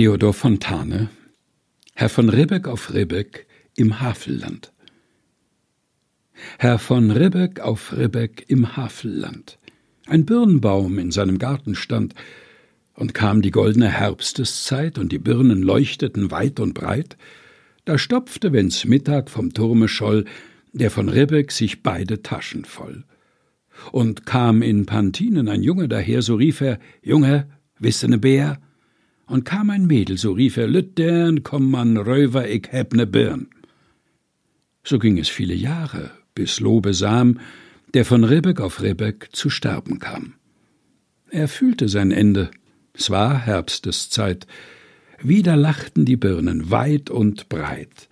Theodor Fontane Herr von Ribbeck auf Ribbeck im Havelland Herr von Ribbeck auf Ribbeck im Havelland ein Birnbaum in seinem Garten stand, und kam die goldene Herbsteszeit und die Birnen leuchteten weit und breit, da stopfte, wenn's Mittag vom Turme scholl, der von Ribbeck sich beide Taschen voll. Und kam in Pantinen ein Junge daher, so rief er, Junge, wisse ne Bär? Und kam ein Mädel, so rief er, Lüttern, komm man, Röver, ich heb ne Birn. So ging es viele Jahre, bis Lobesam, der von Ribbeck auf Ribbeck zu sterben kam. Er fühlte sein Ende, es war Herbsteszeit, wieder lachten die Birnen weit und breit.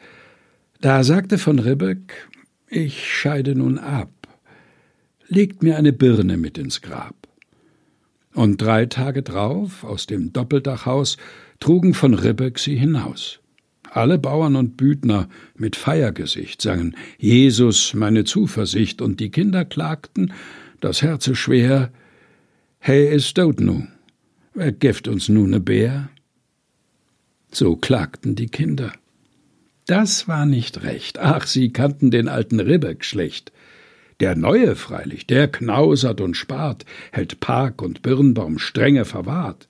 Da sagte von Ribbeck, ich scheide nun ab, legt mir eine Birne mit ins Grab. Und drei Tage drauf, aus dem Doppeldachhaus, trugen von Ribbeck sie hinaus. Alle Bauern und Büdner mit Feiergesicht sangen Jesus meine Zuversicht, und die Kinder klagten, das Herze schwer, Hey is tot nu, wer geft uns nu ne Bär? So klagten die Kinder. Das war nicht recht. Ach, sie kannten den alten Ribbeck schlecht. Der Neue freilich, der knausert und spart, hält Park und Birnbaum strenge verwahrt.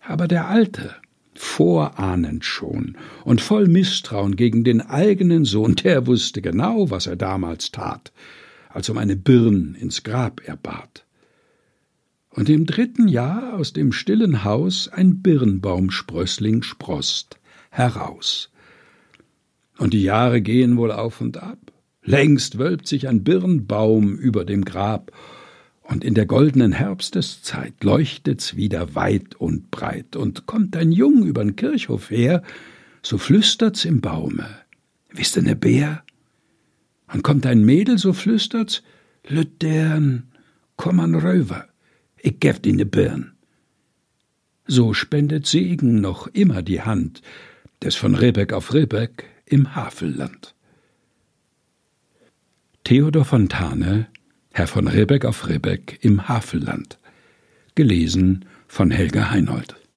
Aber der Alte, vorahnend schon und voll Misstrauen gegen den eigenen Sohn, der wusste genau, was er damals tat, als um eine Birn ins Grab er bat. Und im dritten Jahr aus dem stillen Haus ein Birnbaumsprössling sproßt heraus. Und die Jahre gehen wohl auf und ab. Längst wölbt sich ein Birnbaum über dem Grab, und in der goldenen Herbsteszeit leuchtet's wieder weit und breit, und kommt ein Jung übern Kirchhof her, so flüstert's im Baume, wisst ne Bär? Und kommt ein Mädel, so flüstert's, Lüttern, komm an Röver, ich geb dir ne Birn. So spendet Segen noch immer die Hand des von Ribbeck auf Ribbeck im Havelland. Theodor Fontane Herr von Ribbeck auf Ribbeck im Havelland. Gelesen von Helga Heinold.